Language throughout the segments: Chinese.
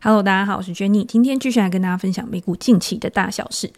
Hello，大家好，我是 Jenny，今天继续来跟大家分享美股近期的大小事。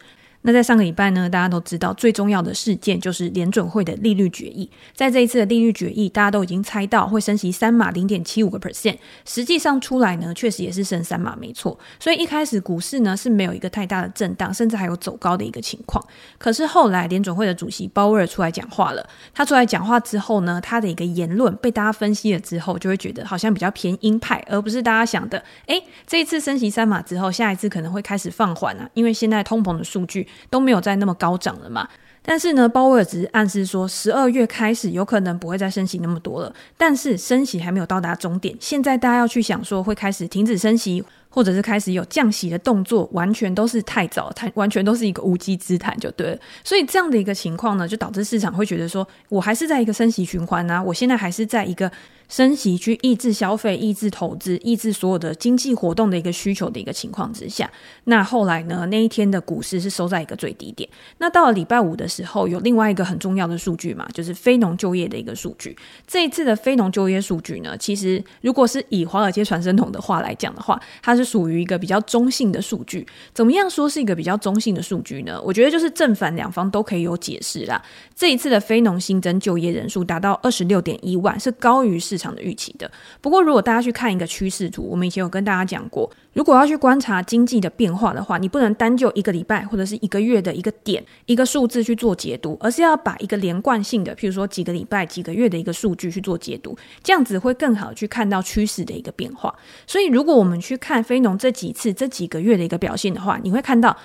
那在上个礼拜呢，大家都知道最重要的事件就是联准会的利率决议。在这一次的利率决议，大家都已经猜到会升息三码零点七五个 percent，实际上出来呢，确实也是升三码没错。所以一开始股市呢是没有一个太大的震荡，甚至还有走高的一个情况。可是后来联准会的主席鲍威尔出来讲话了，他出来讲话之后呢，他的一个言论被大家分析了之后，就会觉得好像比较偏鹰派，而不是大家想的，诶，这一次升息三码之后，下一次可能会开始放缓啊，因为现在通膨的数据。都没有再那么高涨了嘛，但是呢，鲍威尔只是暗示说，十二月开始有可能不会再升息那么多了，但是升息还没有到达终点，现在大家要去想说会开始停止升息。或者是开始有降息的动作，完全都是太早，它完全都是一个无稽之谈，就对了。所以这样的一个情况呢，就导致市场会觉得说，我还是在一个升息循环啊，我现在还是在一个升息去抑制消费、抑制投资、抑制所有的经济活动的一个需求的一个情况之下。那后来呢，那一天的股市是收在一个最低点。那到了礼拜五的时候，有另外一个很重要的数据嘛，就是非农就业的一个数据。这一次的非农就业数据呢，其实如果是以华尔街传声筒的话来讲的话，它是。是属于一个比较中性的数据，怎么样说是一个比较中性的数据呢？我觉得就是正反两方都可以有解释啦。这一次的非农新增就业人数达到二十六点一万，是高于市场的预期的。不过，如果大家去看一个趋势图，我们以前有跟大家讲过，如果要去观察经济的变化的话，你不能单就一个礼拜或者是一个月的一个点一个数字去做解读，而是要把一个连贯性的，譬如说几个礼拜、几个月的一个数据去做解读，这样子会更好去看到趋势的一个变化。所以，如果我们去看非农这几次、这几个月的一个表现的话，你会看到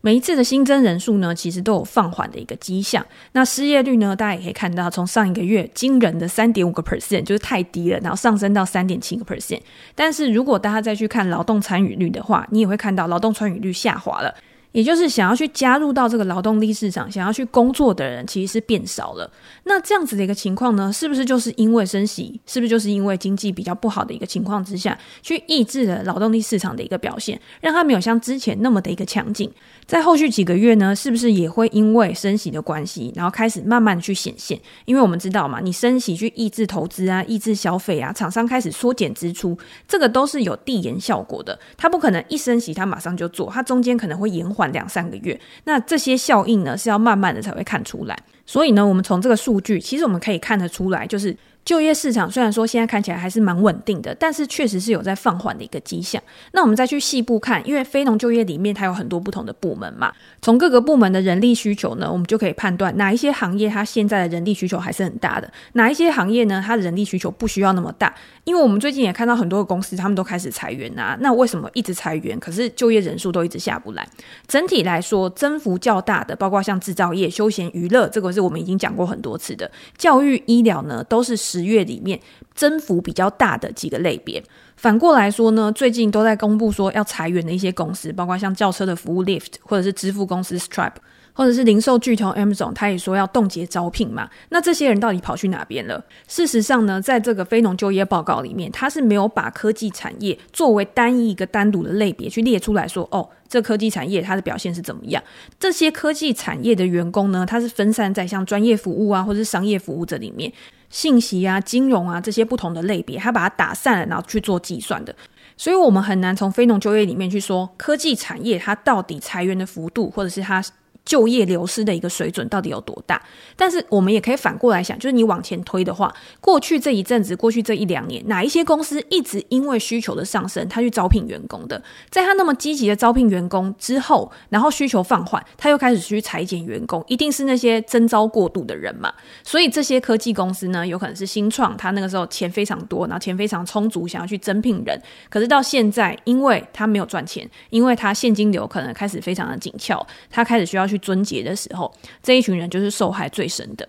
每一次的新增人数呢，其实都有放缓的一个迹象。那失业率呢，大家也可以看到，从上一个月惊人的三点五个 percent 就是太低了，然后上升到三点七个 percent。但是如果大家再去看劳动参与率的话，你也会看到劳动参与率下滑了。也就是想要去加入到这个劳动力市场、想要去工作的人，其实是变少了。那这样子的一个情况呢，是不是就是因为升息？是不是就是因为经济比较不好的一个情况之下，去抑制了劳动力市场的一个表现，让它没有像之前那么的一个强劲？在后续几个月呢，是不是也会因为升息的关系，然后开始慢慢的去显现？因为我们知道嘛，你升息去抑制投资啊、抑制消费啊，厂商开始缩减支出，这个都是有递延效果的。它不可能一升息它马上就做，它中间可能会延缓。两三个月，那这些效应呢，是要慢慢的才会看出来。所以呢，我们从这个数据，其实我们可以看得出来，就是。就业市场虽然说现在看起来还是蛮稳定的，但是确实是有在放缓的一个迹象。那我们再去细部看，因为非农就业里面它有很多不同的部门嘛，从各个部门的人力需求呢，我们就可以判断哪一些行业它现在的人力需求还是很大的，哪一些行业呢，它的人力需求不需要那么大。因为我们最近也看到很多的公司，他们都开始裁员啊，那为什么一直裁员，可是就业人数都一直下不来？整体来说，增幅较大的，包括像制造业、休闲娱乐，这个是我们已经讲过很多次的，教育、医疗呢，都是。十月里面增幅比较大的几个类别，反过来说呢，最近都在公布说要裁员的一些公司，包括像轿车的服务 Lift，或者是支付公司 Stripe，或者是零售巨头 Amazon，他也说要冻结招聘嘛。那这些人到底跑去哪边了？事实上呢，在这个非农就业报告里面，他是没有把科技产业作为单一一个单独的类别去列出来说，哦。这科技产业它的表现是怎么样？这些科技产业的员工呢，他是分散在像专业服务啊，或者是商业服务这里面，信息啊、金融啊这些不同的类别，它把它打散了，然后去做计算的。所以，我们很难从非农就业里面去说科技产业它到底裁员的幅度，或者是它。就业流失的一个水准到底有多大？但是我们也可以反过来想，就是你往前推的话，过去这一阵子，过去这一两年，哪一些公司一直因为需求的上升，他去招聘员工的？在他那么积极的招聘员工之后，然后需求放缓，他又开始去裁减员工，一定是那些征招过度的人嘛？所以这些科技公司呢，有可能是新创，他那个时候钱非常多，然后钱非常充足，想要去征聘人，可是到现在，因为他没有赚钱，因为他现金流可能开始非常的紧俏，他开始需要去。去撙节的时候，这一群人就是受害最深的。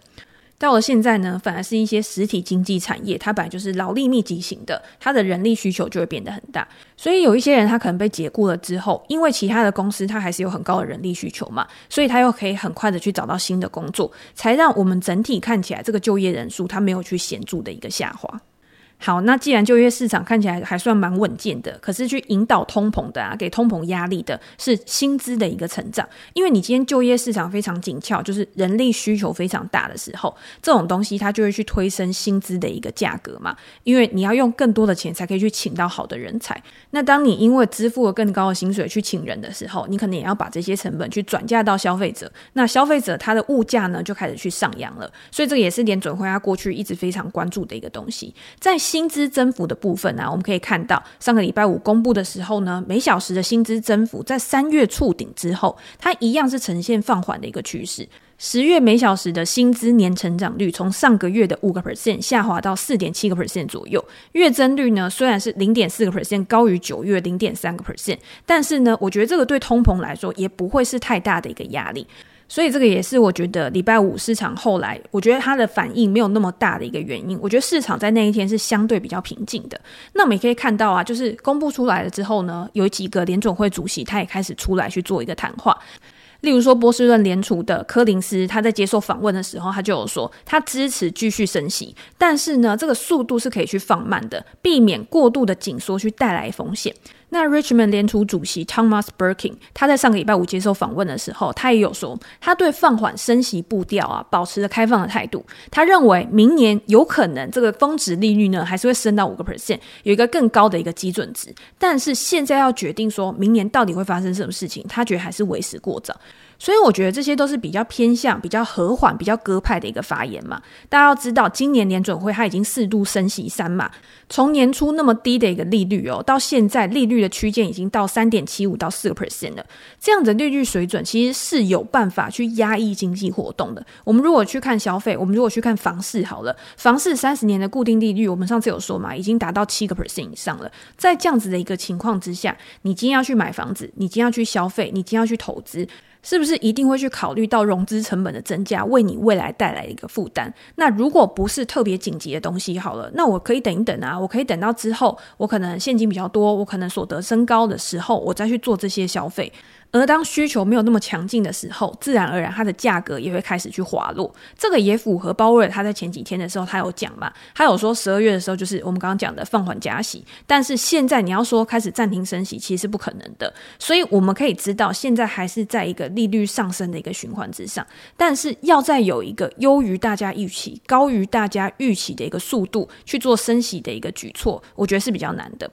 到了现在呢，反而是一些实体经济产业，它本来就是劳力密集型的，它的人力需求就会变得很大。所以有一些人他可能被解雇了之后，因为其他的公司它还是有很高的人力需求嘛，所以他又可以很快的去找到新的工作，才让我们整体看起来这个就业人数它没有去显著的一个下滑。好，那既然就业市场看起来还算蛮稳健的，可是去引导通膨的啊，给通膨压力的是薪资的一个成长。因为你今天就业市场非常紧俏，就是人力需求非常大的时候，这种东西它就会去推升薪资的一个价格嘛。因为你要用更多的钱才可以去请到好的人才。那当你因为支付了更高的薪水去请人的时候，你可能也要把这些成本去转嫁到消费者。那消费者他的物价呢就开始去上扬了。所以这个也是联准会他过去一直非常关注的一个东西，在。薪资增幅的部分呢、啊，我们可以看到上个礼拜五公布的时候呢，每小时的薪资增幅在三月触顶之后，它一样是呈现放缓的一个趋势。十月每小时的薪资年成长率从上个月的五个 percent 下滑到四点七个 percent 左右，月增率呢虽然是零点四个 percent 高于九月零点三个 percent，但是呢，我觉得这个对通膨来说也不会是太大的一个压力。所以这个也是我觉得礼拜五市场后来，我觉得它的反应没有那么大的一个原因。我觉得市场在那一天是相对比较平静的。那我们也可以看到啊，就是公布出来了之后呢，有几个联总会主席他也开始出来去做一个谈话。例如说，波士顿联储的柯林斯他在接受访问的时候，他就有说他支持继续升息，但是呢，这个速度是可以去放慢的，避免过度的紧缩去带来风险。那 Richmond 联储主席 Thomas Birkin，他在上个礼拜五接受访问的时候，他也有说，他对放缓升息步调啊，保持着开放的态度。他认为明年有可能这个峰值利率呢，还是会升到五个 percent，有一个更高的一个基准值。但是现在要决定说明年到底会发生什么事情，他觉得还是为时过早。所以我觉得这些都是比较偏向、比较和缓、比较鸽派的一个发言嘛。大家要知道，今年联准会它已经四度升息三嘛，从年初那么低的一个利率哦，到现在利率的区间已经到三点七五到四个 percent 了。这样的利率水准其实是有办法去压抑经济活动的。我们如果去看消费，我们如果去看房市好了，房市三十年的固定利率，我们上次有说嘛，已经达到七个 percent 以上了。在这样子的一个情况之下，你今天要去买房子，你今天要去消费，你今天要去投资。是不是一定会去考虑到融资成本的增加，为你未来带来一个负担？那如果不是特别紧急的东西，好了，那我可以等一等啊，我可以等到之后，我可能现金比较多，我可能所得升高的时候，我再去做这些消费。而当需求没有那么强劲的时候，自然而然它的价格也会开始去滑落。这个也符合鲍威尔他在前几天的时候他有讲嘛，他有说十二月的时候就是我们刚刚讲的放缓加息，但是现在你要说开始暂停升息，其实是不可能的。所以我们可以知道，现在还是在一个利率上升的一个循环之上，但是要再有一个优于大家预期、高于大家预期的一个速度去做升息的一个举措，我觉得是比较难的。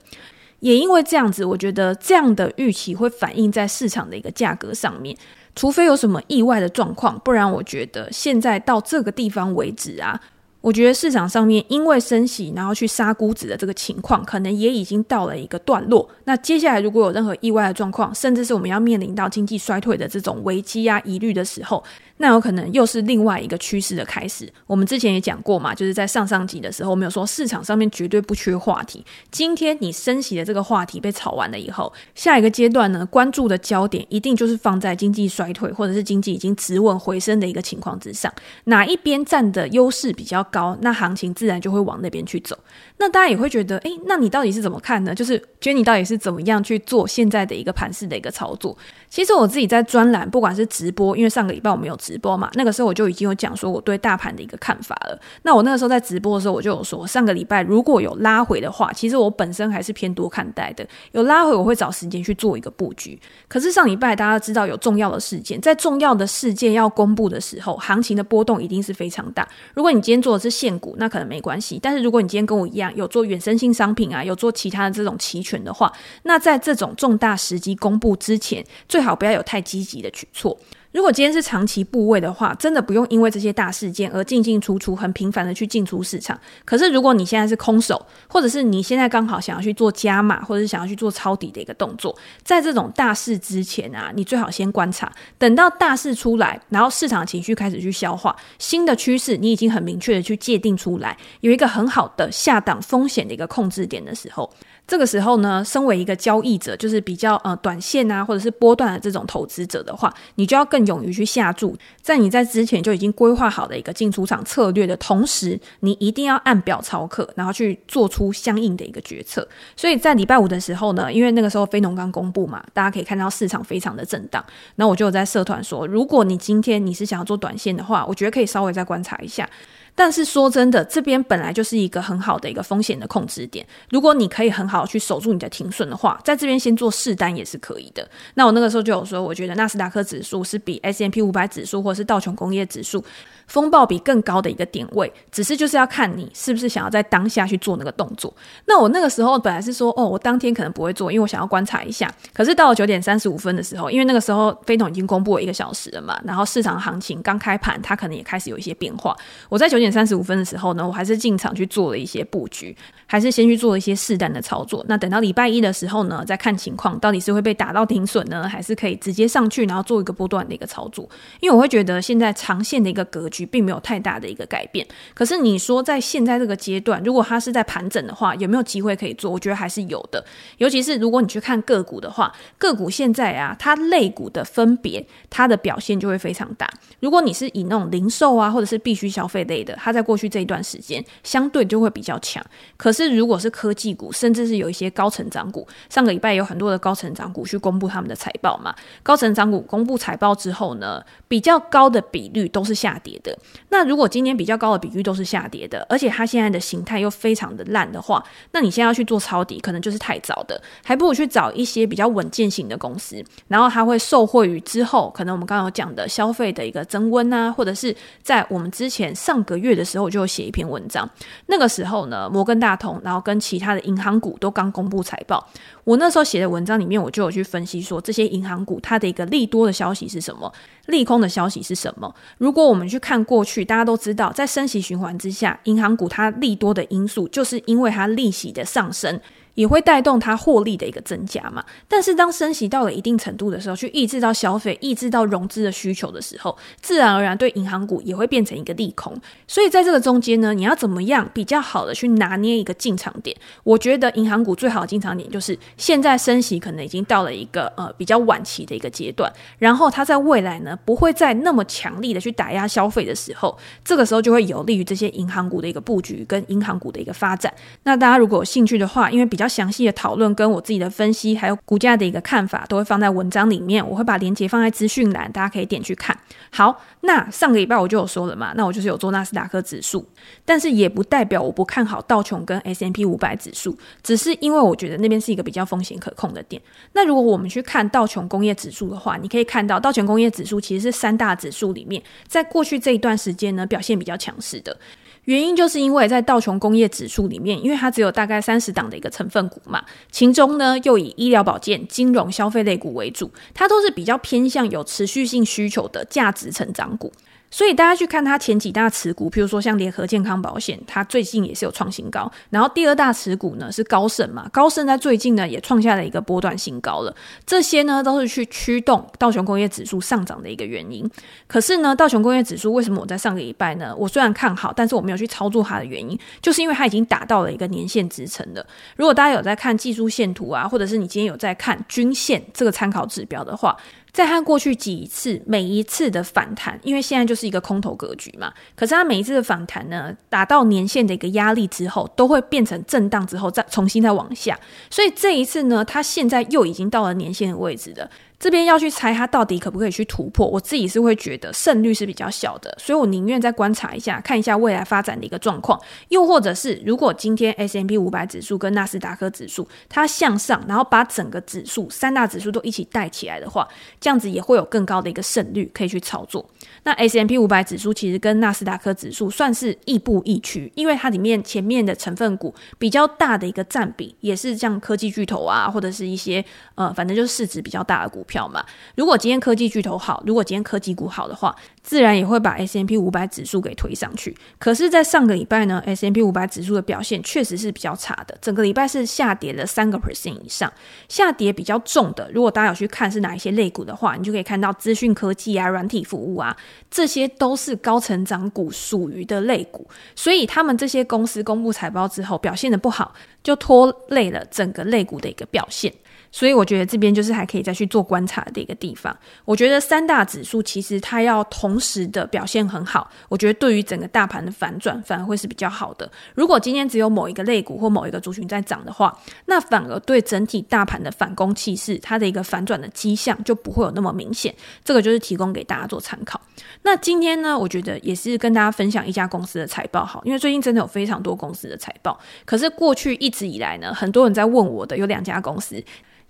也因为这样子，我觉得这样的预期会反映在市场的一个价格上面，除非有什么意外的状况，不然我觉得现在到这个地方为止啊。我觉得市场上面因为升息，然后去杀估值的这个情况，可能也已经到了一个段落。那接下来如果有任何意外的状况，甚至是我们要面临到经济衰退的这种危机啊、疑虑的时候，那有可能又是另外一个趋势的开始。我们之前也讲过嘛，就是在上上集的时候，我们有说市场上面绝对不缺话题。今天你升息的这个话题被炒完了以后，下一个阶段呢，关注的焦点一定就是放在经济衰退或者是经济已经止稳回升的一个情况之上，哪一边占的优势比较高，那行情自然就会往那边去走。那大家也会觉得，诶，那你到底是怎么看呢？就是 Jenny 到底是怎么样去做现在的一个盘势的一个操作？其实我自己在专栏，不管是直播，因为上个礼拜我们有直播嘛，那个时候我就已经有讲说我对大盘的一个看法了。那我那个时候在直播的时候，我就有说，上个礼拜如果有拉回的话，其实我本身还是偏多看待的。有拉回，我会找时间去做一个布局。可是上礼拜大家知道有重要的事件，在重要的事件要公布的时候，行情的波动一定是非常大。如果你今天做是现股，那可能没关系。但是如果你今天跟我一样有做衍生性商品啊，有做其他的这种期权的话，那在这种重大时机公布之前，最好不要有太积极的举措。如果今天是长期部位的话，真的不用因为这些大事件而进进出出，很频繁的去进出市场。可是如果你现在是空手，或者是你现在刚好想要去做加码，或者是想要去做抄底的一个动作，在这种大事之前啊，你最好先观察，等到大事出来，然后市场情绪开始去消化新的趋势，你已经很明确的去界定出来，有一个很好的下档风险的一个控制点的时候。这个时候呢，身为一个交易者，就是比较呃短线啊，或者是波段的这种投资者的话，你就要更勇于去下注，在你在之前就已经规划好的一个进出场策略的同时，你一定要按表操课，然后去做出相应的一个决策。所以在礼拜五的时候呢，因为那个时候非农刚公布嘛，大家可以看到市场非常的震荡，那我就有在社团说，如果你今天你是想要做短线的话，我觉得可以稍微再观察一下。但是说真的，这边本来就是一个很好的一个风险的控制点。如果你可以很好去守住你的停损的话，在这边先做试单也是可以的。那我那个时候就有说，我觉得纳斯达克指数是比 S M P 五百指数或是道琼工业指数风暴比更高的一个点位，只是就是要看你是不是想要在当下去做那个动作。那我那个时候本来是说，哦，我当天可能不会做，因为我想要观察一下。可是到了九点三十五分的时候，因为那个时候非农已经公布了一个小时了嘛，然后市场行情刚开盘，它可能也开始有一些变化。我在九点三十五分的时候呢，我还是进场去做了一些布局，还是先去做了一些试单的操作。那等到礼拜一的时候呢，再看情况，到底是会被打到停损呢，还是可以直接上去，然后做一个波段的一个操作。因为我会觉得现在长线的一个格局并没有太大的一个改变。可是你说在现在这个阶段，如果它是在盘整的话，有没有机会可以做？我觉得还是有的。尤其是如果你去看个股的话，个股现在啊，它类股的分别，它的表现就会非常大。如果你是以那种零售啊，或者是必须消费类的，它在过去这一段时间相对就会比较强。可是如果是科技股，甚至是有一些高成长股，上个礼拜有很多的高成长股去公布他们的财报嘛，高成长股公布财报之后呢，比较高的比率都是下跌的。那如果今天比较高的比率都是下跌的，而且它现在的形态又非常的烂的话，那你现在要去做抄底，可能就是太早的，还不如去找一些比较稳健型的公司，然后它会受惠于之后可能我们刚刚有讲的消费的一个增温啊，或者是在我们之前上个月的时候我就有写一篇文章，那个时候呢，摩根大通，然后跟其他的银行股都刚公布财报，我那时候写的文章里面，我就有去分析说，这些银行股它的一个利多的消息是什么，利空的消息是什么。如果我们去看过去，大家都知道，在升息循环之下，银行股它利多的因素，就是因为它利息的上升。也会带动它获利的一个增加嘛，但是当升息到了一定程度的时候，去抑制到消费、抑制到融资的需求的时候，自然而然对银行股也会变成一个利空。所以在这个中间呢，你要怎么样比较好的去拿捏一个进场点？我觉得银行股最好的进场点就是现在升息可能已经到了一个呃比较晚期的一个阶段，然后它在未来呢不会再那么强力的去打压消费的时候，这个时候就会有利于这些银行股的一个布局跟银行股的一个发展。那大家如果有兴趣的话，因为比较较详细的讨论跟我自己的分析，还有股价的一个看法，都会放在文章里面。我会把链接放在资讯栏，大家可以点去看。好，那上个礼拜我就有说了嘛，那我就是有做纳斯达克指数，但是也不代表我不看好道琼跟 S M P 五百指数，只是因为我觉得那边是一个比较风险可控的点。那如果我们去看道琼工业指数的话，你可以看到道琼工业指数其实是三大指数里面，在过去这一段时间呢，表现比较强势的。原因就是因为在道琼工业指数里面，因为它只有大概三十档的一个成分股嘛，其中呢又以医疗保健、金融、消费类股为主，它都是比较偏向有持续性需求的价值成长股。所以大家去看它前几大持股，譬如说像联合健康保险，它最近也是有创新高。然后第二大持股呢是高盛嘛，高盛在最近呢也创下了一个波段新高了。这些呢都是去驱动道琼工业指数上涨的一个原因。可是呢，道琼工业指数为什么我在上个礼拜呢？我虽然看好，但是我没有去操作它的原因，就是因为它已经达到了一个年限支撑了。如果大家有在看技术线图啊，或者是你今天有在看均线这个参考指标的话，再看过去几次，每一次的反弹，因为现在就是一个空头格局嘛。可是它每一次的反弹呢，达到年限的一个压力之后，都会变成震荡之后再重新再往下。所以这一次呢，它现在又已经到了年限的位置了。这边要去猜它到底可不可以去突破，我自己是会觉得胜率是比较小的，所以我宁愿再观察一下，看一下未来发展的一个状况。又或者是如果今天 S M P 五百指数跟纳斯达克指数它向上，然后把整个指数三大指数都一起带起来的话，这样子也会有更高的一个胜率可以去操作。那 S M P 五百指数其实跟纳斯达克指数算是亦步亦趋，因为它里面前面的成分股比较大的一个占比，也是像科技巨头啊，或者是一些呃，反正就是市值比较大的股票。票嘛，如果今天科技巨头好，如果今天科技股好的话，自然也会把 S M P 五百指数给推上去。可是，在上个礼拜呢 S M P 五百指数的表现确实是比较差的，整个礼拜是下跌了三个 percent 以上，下跌比较重的。如果大家有去看是哪一些类股的话，你就可以看到资讯科技啊、软体服务啊，这些都是高成长股属于的类股，所以他们这些公司公布财报之后表现得不好，就拖累了整个类股的一个表现。所以我觉得这边就是还可以再去做观察的一个地方。我觉得三大指数其实它要同时的表现很好，我觉得对于整个大盘的反转反而会是比较好的。如果今天只有某一个类股或某一个族群在涨的话，那反而对整体大盘的反攻气势，它的一个反转的迹象就不会有那么明显。这个就是提供给大家做参考。那今天呢，我觉得也是跟大家分享一家公司的财报好，因为最近真的有非常多公司的财报，可是过去一直以来呢，很多人在问我的有两家公司。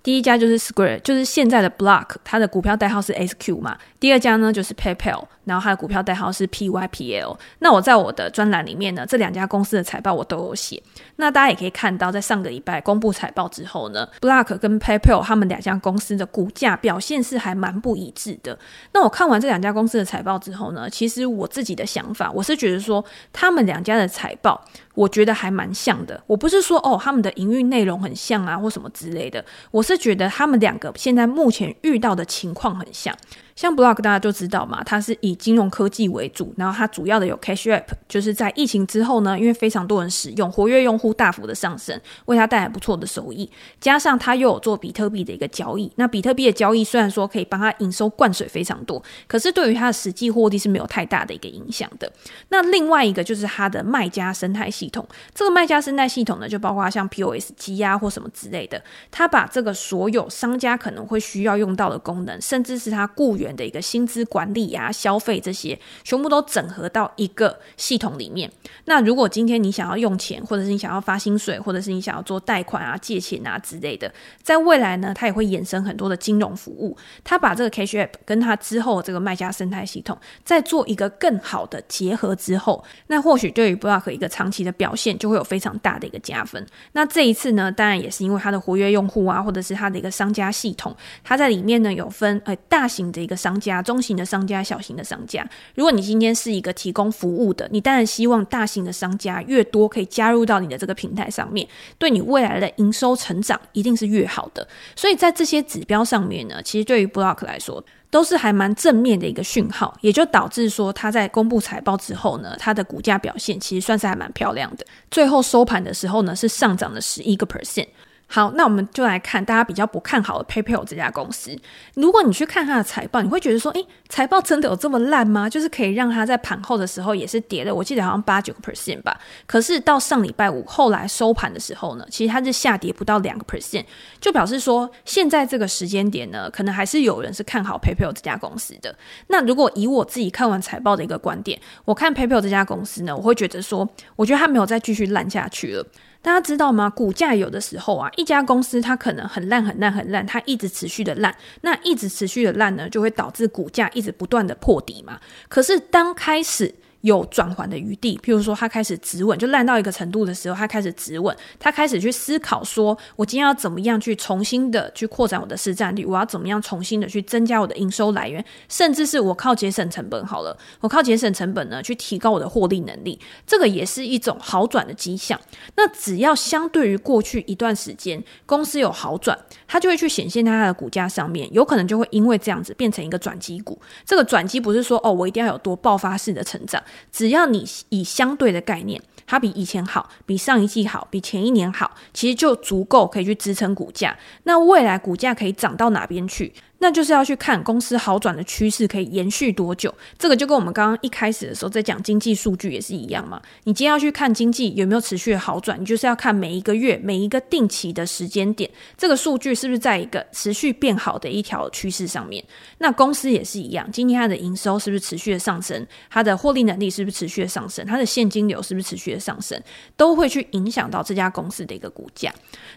第一家就是 Square，就是现在的 Block，它的股票代号是 SQ 嘛。第二家呢就是 PayPal，然后它的股票代号是 PYPL。那我在我的专栏里面呢，这两家公司的财报我都有写。那大家也可以看到，在上个礼拜公布财报之后呢，Block 跟 PayPal 他们两家公司的股价表现是还蛮不一致的。那我看完这两家公司的财报之后呢，其实我自己的想法，我是觉得说他们两家的财报。我觉得还蛮像的，我不是说哦，他们的营运内容很像啊，或什么之类的，我是觉得他们两个现在目前遇到的情况很像。像 Block 大家就知道嘛，它是以金融科技为主，然后它主要的有 Cash App，就是在疫情之后呢，因为非常多人使用，活跃用户大幅的上升，为它带来不错的收益。加上它又有做比特币的一个交易，那比特币的交易虽然说可以帮它营收灌水非常多，可是对于它的实际获利是没有太大的一个影响的。那另外一个就是它的卖家生态系统，这个卖家生态系统呢，就包括像 POS 机啊或什么之类的，它把这个所有商家可能会需要用到的功能，甚至是它雇员。的一个薪资管理、啊、消费这些，全部都整合到一个系统里面。那如果今天你想要用钱，或者是你想要发薪水，或者是你想要做贷款啊、借钱啊之类的，在未来呢，它也会衍生很多的金融服务。它把这个 Cash App 跟它之后这个卖家生态系统再做一个更好的结合之后，那或许对于 Block 一个长期的表现就会有非常大的一个加分。那这一次呢，当然也是因为它的活跃用户啊，或者是它的一个商家系统，它在里面呢有分呃大型的一个。商家、中型的商家、小型的商家，如果你今天是一个提供服务的，你当然希望大型的商家越多可以加入到你的这个平台上面，对你未来的营收成长一定是越好的。所以在这些指标上面呢，其实对于 Block 来说都是还蛮正面的一个讯号，也就导致说它在公布财报之后呢，它的股价表现其实算是还蛮漂亮的。最后收盘的时候呢，是上涨了十一个 percent。好，那我们就来看大家比较不看好的 PayPal 这家公司。如果你去看它的财报，你会觉得说，诶，财报真的有这么烂吗？就是可以让它在盘后的时候也是跌了，我记得好像八九个 percent 吧。可是到上礼拜五后来收盘的时候呢，其实它是下跌不到两个 percent，就表示说现在这个时间点呢，可能还是有人是看好 PayPal 这家公司的。那如果以我自己看完财报的一个观点，我看 PayPal 这家公司呢，我会觉得说，我觉得它没有再继续烂下去了。大家知道吗？股价有的时候啊，一家公司它可能很烂、很烂、很烂，它一直持续的烂，那一直持续的烂呢，就会导致股价一直不断的破底嘛。可是当开始有转缓的余地，譬如说他开始止稳，就烂到一个程度的时候，他开始止稳，他开始去思考说，我今天要怎么样去重新的去扩展我的市占率，我要怎么样重新的去增加我的营收来源，甚至是我靠节省成本好了，我靠节省成本呢去提高我的获利能力，这个也是一种好转的迹象。那只要相对于过去一段时间公司有好转，它就会去显现在它的股价上面，有可能就会因为这样子变成一个转机股。这个转机不是说哦，我一定要有多爆发式的成长。只要你以相对的概念，它比以前好，比上一季好，比前一年好，其实就足够可以去支撑股价。那未来股价可以涨到哪边去？那就是要去看公司好转的趋势可以延续多久，这个就跟我们刚刚一开始的时候在讲经济数据也是一样嘛。你今天要去看经济有没有持续的好转，你就是要看每一个月、每一个定期的时间点，这个数据是不是在一个持续变好的一条趋势上面？那公司也是一样，今天它的营收是不是持续的上升？它的获利能力是不是持续的上升？它的现金流是不是持续的上升？都会去影响到这家公司的一个股价。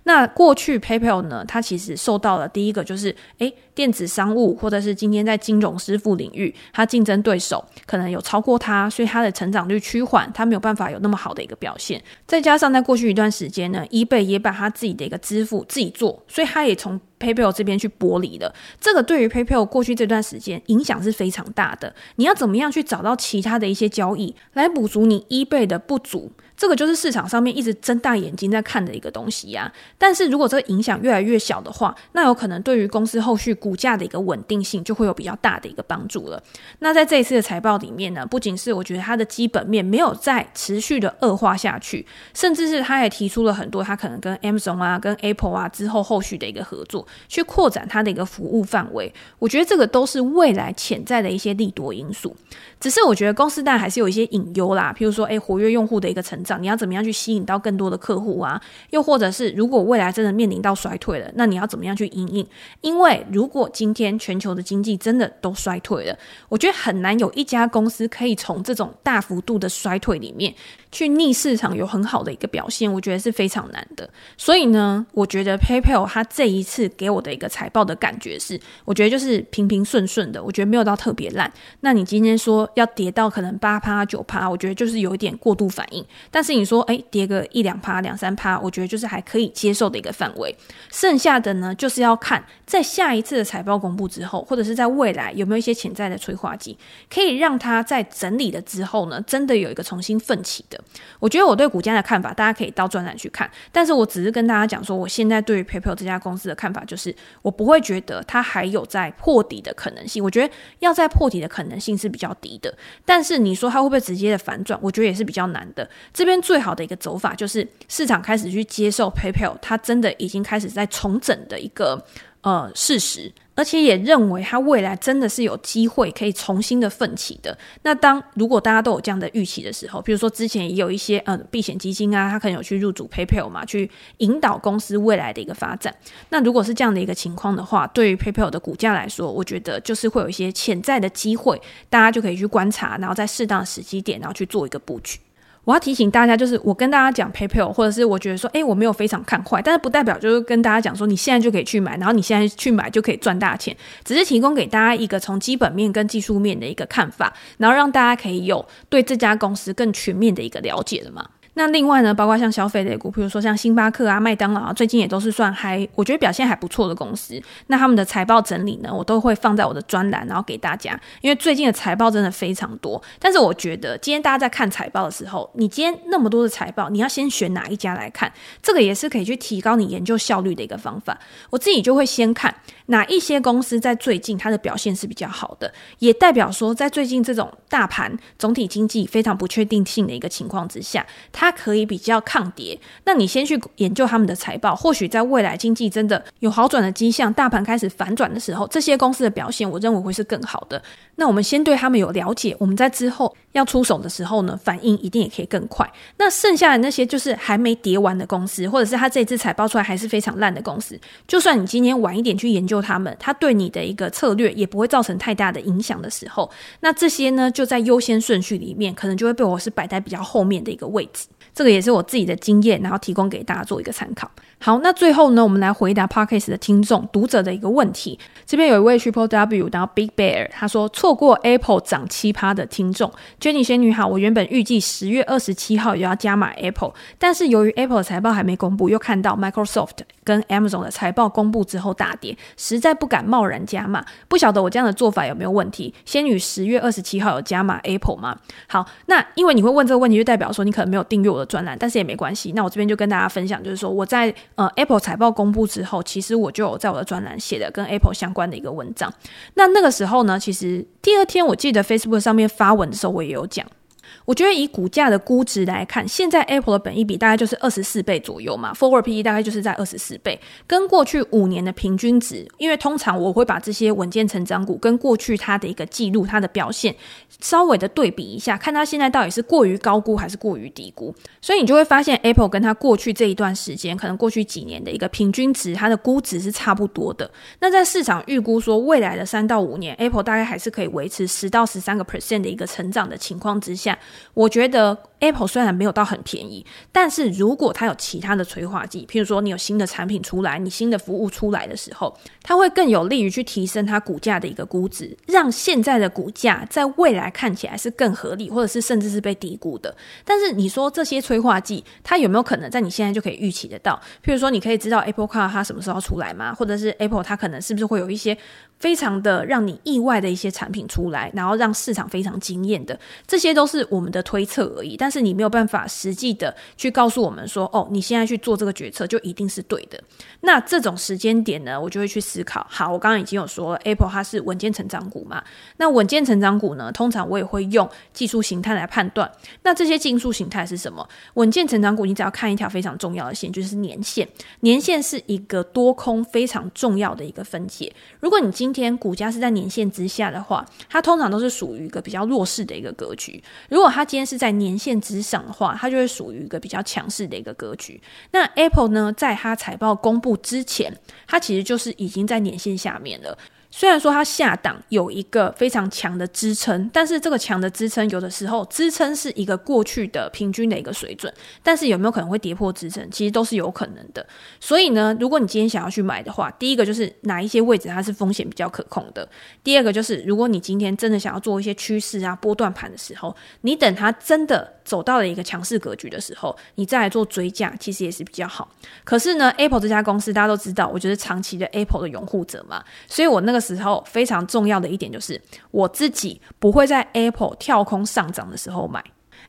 那过去 PayPal 呢，它其实受到了第一个就是诶。电子子商务，或者是今天在金融支付领域，它竞争对手可能有超过它，所以它的成长率趋缓，它没有办法有那么好的一个表现。再加上在过去一段时间呢，eBay 也把它自己的一个支付自己做，所以它也从 PayPal 这边去剥离了。这个对于 PayPal 过去这段时间影响是非常大的。你要怎么样去找到其他的一些交易来补足你 eBay 的不足？这个就是市场上面一直睁大眼睛在看的一个东西呀。但是如果这个影响越来越小的话，那有可能对于公司后续股价的一个稳定性就会有比较大的一个帮助了。那在这一次的财报里面呢，不仅是我觉得它的基本面没有再持续的恶化下去，甚至是他也提出了很多他可能跟 Amazon 啊、跟 Apple 啊之后后续的一个合作，去扩展它的一个服务范围。我觉得这个都是未来潜在的一些利多因素。只是我觉得公司当然还是有一些隐忧啦，譬如说，诶，活跃用户的一个成你要怎么样去吸引到更多的客户啊？又或者是如果未来真的面临到衰退了，那你要怎么样去因应？因为如果今天全球的经济真的都衰退了，我觉得很难有一家公司可以从这种大幅度的衰退里面去逆市场有很好的一个表现，我觉得是非常难的。所以呢，我觉得 PayPal 它这一次给我的一个财报的感觉是，我觉得就是平平顺顺的，我觉得没有到特别烂。那你今天说，要跌到可能八趴九趴，我觉得就是有一点过度反应。但是你说，哎，跌个一两趴、两三趴，我觉得就是还可以接受的一个范围。剩下的呢，就是要看在下一次的财报公布之后，或者是在未来有没有一些潜在的催化剂，可以让它在整理了之后呢，真的有一个重新奋起的。我觉得我对股价的看法，大家可以到专栏去看。但是我只是跟大家讲说，我现在对于 PayPal 这家公司的看法，就是我不会觉得它还有在破底的可能性。我觉得要在破底的可能性是比较低的。但是你说它会不会直接的反转？我觉得也是比较难的。这边最好的一个走法就是市场开始去接受 PayPal，它真的已经开始在重整的一个呃事实。而且也认为它未来真的是有机会可以重新的奋起的。那当如果大家都有这样的预期的时候，比如说之前也有一些呃避险基金啊，它可能有去入主 PayPal 嘛，去引导公司未来的一个发展。那如果是这样的一个情况的话，对于 PayPal 的股价来说，我觉得就是会有一些潜在的机会，大家就可以去观察，然后在适当的时机点，然后去做一个布局。我要提醒大家，就是我跟大家讲 PayPal，或者是我觉得说，诶，我没有非常看坏，但是不代表就是跟大家讲说，你现在就可以去买，然后你现在去买就可以赚大钱，只是提供给大家一个从基本面跟技术面的一个看法，然后让大家可以有对这家公司更全面的一个了解的嘛。那另外呢，包括像消费类股，比如说像星巴克啊、麦当劳啊，最近也都是算还，我觉得表现还不错的公司。那他们的财报整理呢，我都会放在我的专栏，然后给大家。因为最近的财报真的非常多，但是我觉得今天大家在看财报的时候，你今天那么多的财报，你要先选哪一家来看，这个也是可以去提高你研究效率的一个方法。我自己就会先看哪一些公司在最近它的表现是比较好的，也代表说在最近这种大盘总体经济非常不确定性的一个情况之下，它。它可以比较抗跌，那你先去研究他们的财报，或许在未来经济真的有好转的迹象，大盘开始反转的时候，这些公司的表现，我认为会是更好的。那我们先对他们有了解，我们在之后要出手的时候呢，反应一定也可以更快。那剩下的那些就是还没跌完的公司，或者是他这次财报出来还是非常烂的公司，就算你今天晚一点去研究他们，他对你的一个策略也不会造成太大的影响的时候，那这些呢就在优先顺序里面，可能就会被我是摆在比较后面的一个位置。这个也是我自己的经验，然后提供给大家做一个参考。好，那最后呢，我们来回答 Parkes 的听众读者的一个问题。这边有一位 Triple W，然后 Big Bear，他说错过 Apple 涨七趴的听众，Jenny 仙女好，我原本预计十月二十七号也要加码 Apple，但是由于 Apple 的财报还没公布，又看到 Microsoft 跟 Amazon 的财报公布之后大跌，实在不敢贸然加码。不晓得我这样的做法有没有问题？仙女十月二十七号有加码 Apple 吗？好，那因为你会问这个问题，就代表说你可能没有订阅我的专栏，但是也没关系。那我这边就跟大家分享，就是说我在呃，Apple 财报公布之后，其实我就有在我的专栏写的跟 Apple 相关的一个文章。那那个时候呢，其实第二天我记得 Facebook 上面发文的时候，我也有讲。我觉得以股价的估值来看，现在 Apple 的本益比大概就是二十四倍左右嘛，Forward PE 大概就是在二十四倍，跟过去五年的平均值，因为通常我会把这些稳健成长股跟过去它的一个记录、它的表现稍微的对比一下，看它现在到底是过于高估还是过于低估，所以你就会发现 Apple 跟它过去这一段时间，可能过去几年的一个平均值，它的估值是差不多的。那在市场预估说未来的三到五年，Apple 大概还是可以维持十到十三个 percent 的一个成长的情况之下。我觉得 Apple 虽然没有到很便宜，但是如果它有其他的催化剂，譬如说你有新的产品出来，你新的服务出来的时候，它会更有利于去提升它股价的一个估值，让现在的股价在未来看起来是更合理，或者是甚至是被低估的。但是你说这些催化剂，它有没有可能在你现在就可以预期得到？譬如说，你可以知道 Apple Car 它什么时候出来吗？或者是 Apple 它可能是不是会有一些非常的让你意外的一些产品出来，然后让市场非常惊艳的，这些都是我们的推测而已。但是你没有办法实际的去告诉我们说，哦，你现在去做这个决策就一定是对的。那这种时间点呢，我就会去思考。好，我刚刚已经有说了，Apple 它是稳健成长股嘛。那稳健成长股呢，通常我也会用技术形态来判断。那这些技术形态是什么？稳健成长股，你只要看一条非常重要的线，就是年线。年线是一个多空非常重要的一个分界。如果你今今天股价是在年线之下的话，它通常都是属于一个比较弱势的一个格局。如果它今天是在年线之上的话，它就会属于一个比较强势的一个格局。那 Apple 呢，在它财报公布之前，它其实就是已经在年线下面了。虽然说它下档有一个非常强的支撑，但是这个强的支撑有的时候支撑是一个过去的平均的一个水准，但是有没有可能会跌破支撑，其实都是有可能的。所以呢，如果你今天想要去买的话，第一个就是哪一些位置它是风险比较可控的；第二个就是如果你今天真的想要做一些趋势啊、波段盘的时候，你等它真的走到了一个强势格局的时候，你再来做追加，其实也是比较好。可是呢，Apple 这家公司大家都知道，我就是长期的 Apple 的拥护者嘛，所以我那个。时候非常重要的一点就是，我自己不会在 Apple 跳空上涨的时候买。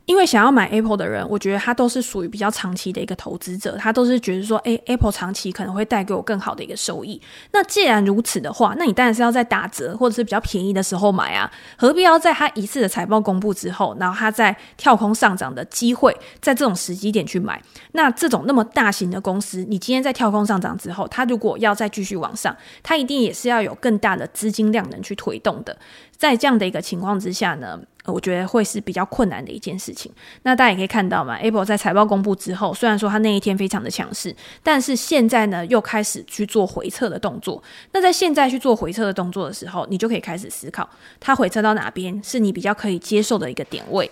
因为想要买 Apple 的人，我觉得他都是属于比较长期的一个投资者，他都是觉得说，诶，Apple 长期可能会带给我更好的一个收益。那既然如此的话，那你当然是要在打折或者是比较便宜的时候买啊，何必要在他一次的财报公布之后，然后他在跳空上涨的机会，在这种时机点去买？那这种那么大型的公司，你今天在跳空上涨之后，他如果要再继续往上，他一定也是要有更大的资金量能去推动的。在这样的一个情况之下呢，我觉得会是比较困难的一件事情。那大家也可以看到嘛，Apple 在财报公布之后，虽然说它那一天非常的强势，但是现在呢又开始去做回撤的动作。那在现在去做回撤的动作的时候，你就可以开始思考，它回撤到哪边是你比较可以接受的一个点位。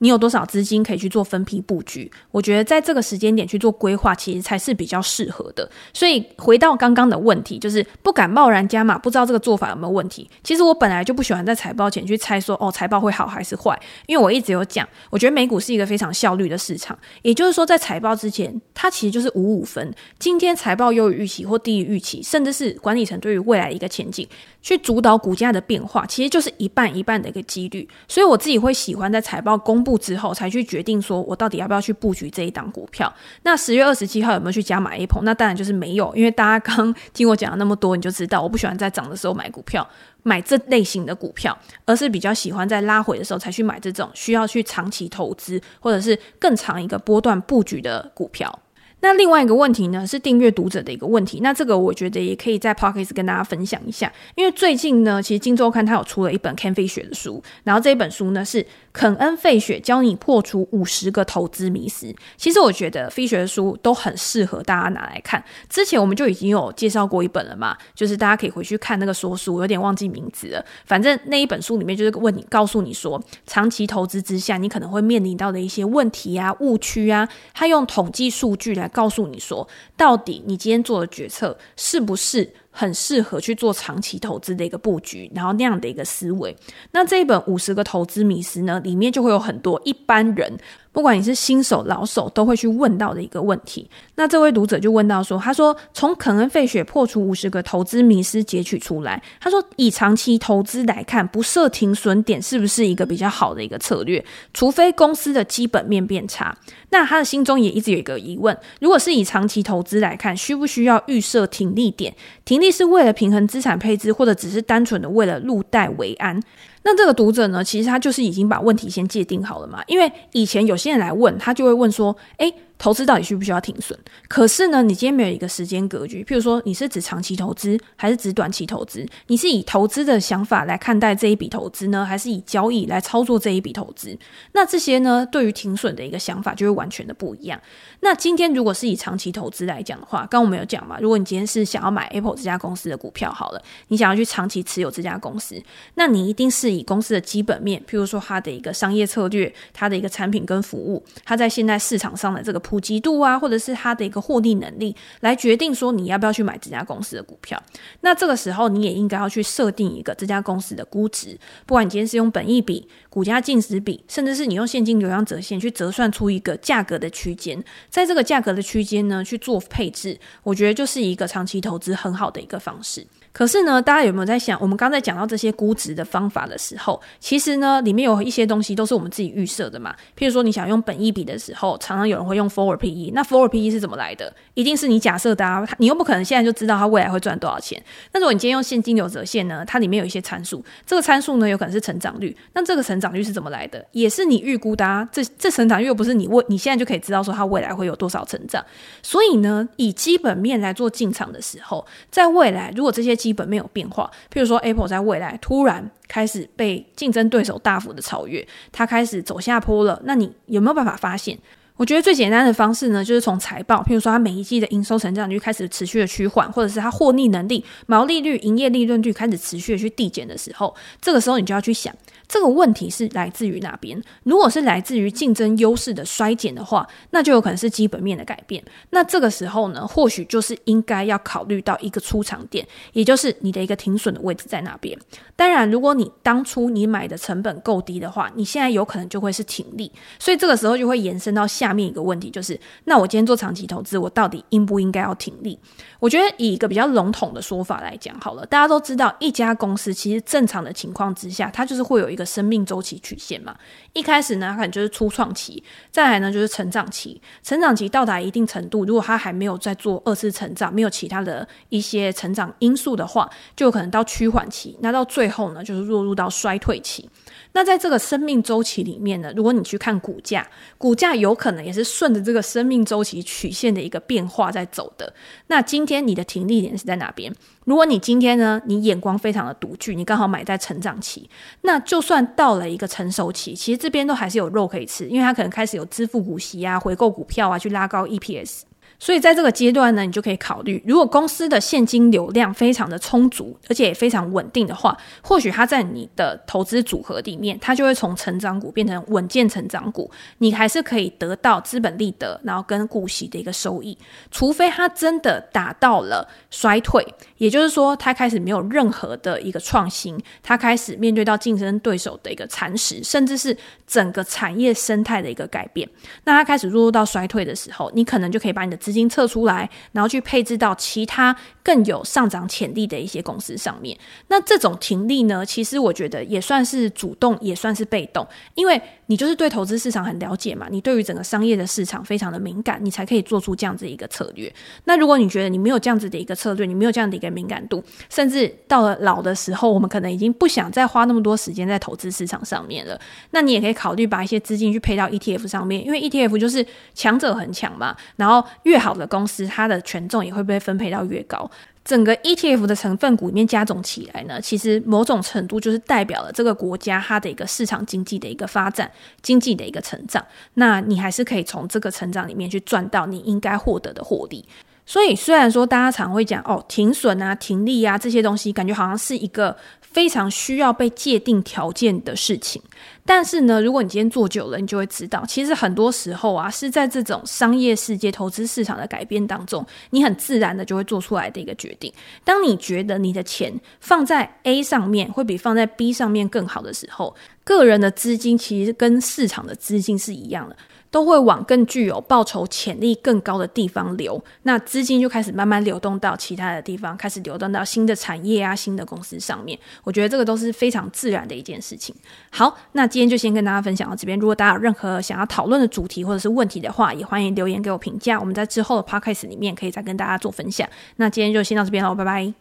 你有多少资金可以去做分批布局？我觉得在这个时间点去做规划，其实才是比较适合的。所以回到刚刚的问题，就是不敢贸然加码，不知道这个做法有没有问题。其实我本来就不喜欢在财报前去猜说，哦，财报会好还是坏，因为我一直有讲，我觉得美股是一个非常效率的市场。也就是说，在财报之前，它其实就是五五分。今天财报优于预期或低于预期，甚至是管理层对于未来一个前景去主导股价的变化，其实就是一半一半的一个几率。所以我自己会喜欢在财报公布。之后才去决定说，我到底要不要去布局这一档股票。那十月二十七号有没有去加买 Apple？那当然就是没有，因为大家刚听我讲了那么多，你就知道我不喜欢在涨的时候买股票，买这类型的股票，而是比较喜欢在拉回的时候才去买这种需要去长期投资或者是更长一个波段布局的股票。那另外一个问题呢，是订阅读者的一个问题。那这个我觉得也可以在 Pocket 跟大家分享一下，因为最近呢，其实金周刊它有出了一本 Kenfich 的书，然后这本书呢是肯恩费雪教你破除五十个投资迷思。其实我觉得费雪的书都很适合大家拿来看。之前我们就已经有介绍过一本了嘛，就是大家可以回去看那个说书，有点忘记名字了。反正那一本书里面就是问你，告诉你说，长期投资之下你可能会面临到的一些问题啊、误区啊，他用统计数据来。告诉你说，到底你今天做的决策是不是很适合去做长期投资的一个布局，然后那样的一个思维？那这一本五十个投资迷思呢，里面就会有很多一般人。不管你是新手老手，都会去问到的一个问题。那这位读者就问到说：“他说，从肯恩费雪破除五十个投资迷思截取出来，他说，以长期投资来看，不设停损点是不是一个比较好的一个策略？除非公司的基本面变差。那他的心中也一直有一个疑问：如果是以长期投资来看，需不需要预设停利点？停利是为了平衡资产配置，或者只是单纯的为了入袋为安？”那这个读者呢，其实他就是已经把问题先界定好了嘛，因为以前有些人来问，他就会问说，诶。投资到底需不需要停损？可是呢，你今天没有一个时间格局，譬如说你是指长期投资还是指短期投资？你是以投资的想法来看待这一笔投资呢，还是以交易来操作这一笔投资？那这些呢，对于停损的一个想法就会完全的不一样。那今天如果是以长期投资来讲的话，刚我们有讲嘛，如果你今天是想要买 Apple 这家公司的股票，好了，你想要去长期持有这家公司，那你一定是以公司的基本面，譬如说它的一个商业策略、它的一个产品跟服务，它在现在市场上的这个。普及度啊，或者是它的一个获利能力，来决定说你要不要去买这家公司的股票。那这个时候，你也应该要去设定一个这家公司的估值。不管你今天是用本益比、股价净值比，甚至是你用现金流量折现去折算出一个价格的区间，在这个价格的区间呢去做配置，我觉得就是一个长期投资很好的一个方式。可是呢，大家有没有在想，我们刚才讲到这些估值的方法的时候，其实呢，里面有一些东西都是我们自己预设的嘛。譬如说，你想用本益比的时候，常常有人会用 forward PE，那 forward PE 是怎么来的？一定是你假设的啊，你又不可能现在就知道它未来会赚多少钱。那如果你今天用现金流折现呢，它里面有一些参数，这个参数呢有可能是成长率，那这个成长率是怎么来的？也是你预估的啊。这这成长率又不是你未你现在就可以知道说它未来会有多少成长。所以呢，以基本面来做进场的时候，在未来如果这些基本没有变化，譬如说 Apple 在未来突然开始被竞争对手大幅的超越，它开始走下坡了，那你有没有办法发现？我觉得最简单的方式呢，就是从财报，譬如说它每一季的营收成长率开始持续的趋缓，或者是它获利能力、毛利率、营业利润率开始持续的去递减的时候，这个时候你就要去想。这个问题是来自于哪边？如果是来自于竞争优势的衰减的话，那就有可能是基本面的改变。那这个时候呢，或许就是应该要考虑到一个出场点，也就是你的一个停损的位置在哪边。当然，如果你当初你买的成本够低的话，你现在有可能就会是挺利。所以这个时候就会延伸到下面一个问题，就是那我今天做长期投资，我到底应不应该要挺利？我觉得以一个比较笼统的说法来讲好了，大家都知道，一家公司其实正常的情况之下，它就是会有一个。的生命周期曲线嘛，一开始呢，可能就是初创期，再来呢就是成长期。成长期到达一定程度，如果他还没有在做二次成长，没有其他的一些成长因素的话，就可能到趋缓期。那到最后呢，就是落入到衰退期。那在这个生命周期里面呢，如果你去看股价，股价有可能也是顺着这个生命周期曲线的一个变化在走的。那今天你的停利点是在哪边？如果你今天呢，你眼光非常的独具，你刚好买在成长期，那就算到了一个成熟期，其实这边都还是有肉可以吃，因为它可能开始有支付股息啊、回购股票啊，去拉高 EPS。所以在这个阶段呢，你就可以考虑，如果公司的现金流量非常的充足，而且也非常稳定的话，或许它在你的投资组合里面，它就会从成长股变成稳健成长股，你还是可以得到资本利得，然后跟股息的一个收益。除非它真的达到了衰退，也就是说，它开始没有任何的一个创新，它开始面对到竞争对手的一个蚕食，甚至是整个产业生态的一个改变，那它开始落入到衰退的时候，你可能就可以把你的资资金撤出来，然后去配置到其他更有上涨潜力的一些公司上面。那这种停利呢，其实我觉得也算是主动，也算是被动，因为你就是对投资市场很了解嘛，你对于整个商业的市场非常的敏感，你才可以做出这样子一个策略。那如果你觉得你没有这样子的一个策略，你没有这样的一个敏感度，甚至到了老的时候，我们可能已经不想再花那么多时间在投资市场上面了，那你也可以考虑把一些资金去配到 ETF 上面，因为 ETF 就是强者恒强嘛，然后越好的公司，它的权重也会被分配到越高。整个 ETF 的成分股里面加总起来呢，其实某种程度就是代表了这个国家它的一个市场经济的一个发展，经济的一个成长。那你还是可以从这个成长里面去赚到你应该获得的获利。所以虽然说大家常会讲哦，停损啊、停利啊这些东西，感觉好像是一个。非常需要被界定条件的事情，但是呢，如果你今天做久了，你就会知道，其实很多时候啊，是在这种商业世界、投资市场的改变当中，你很自然的就会做出来的一个决定。当你觉得你的钱放在 A 上面会比放在 B 上面更好的时候，个人的资金其实跟市场的资金是一样的。都会往更具有报酬潜力更高的地方流，那资金就开始慢慢流动到其他的地方，开始流动到新的产业啊、新的公司上面。我觉得这个都是非常自然的一件事情。好，那今天就先跟大家分享到这边。如果大家有任何想要讨论的主题或者是问题的话，也欢迎留言给我评价。我们在之后的 podcast 里面可以再跟大家做分享。那今天就先到这边喽，拜拜。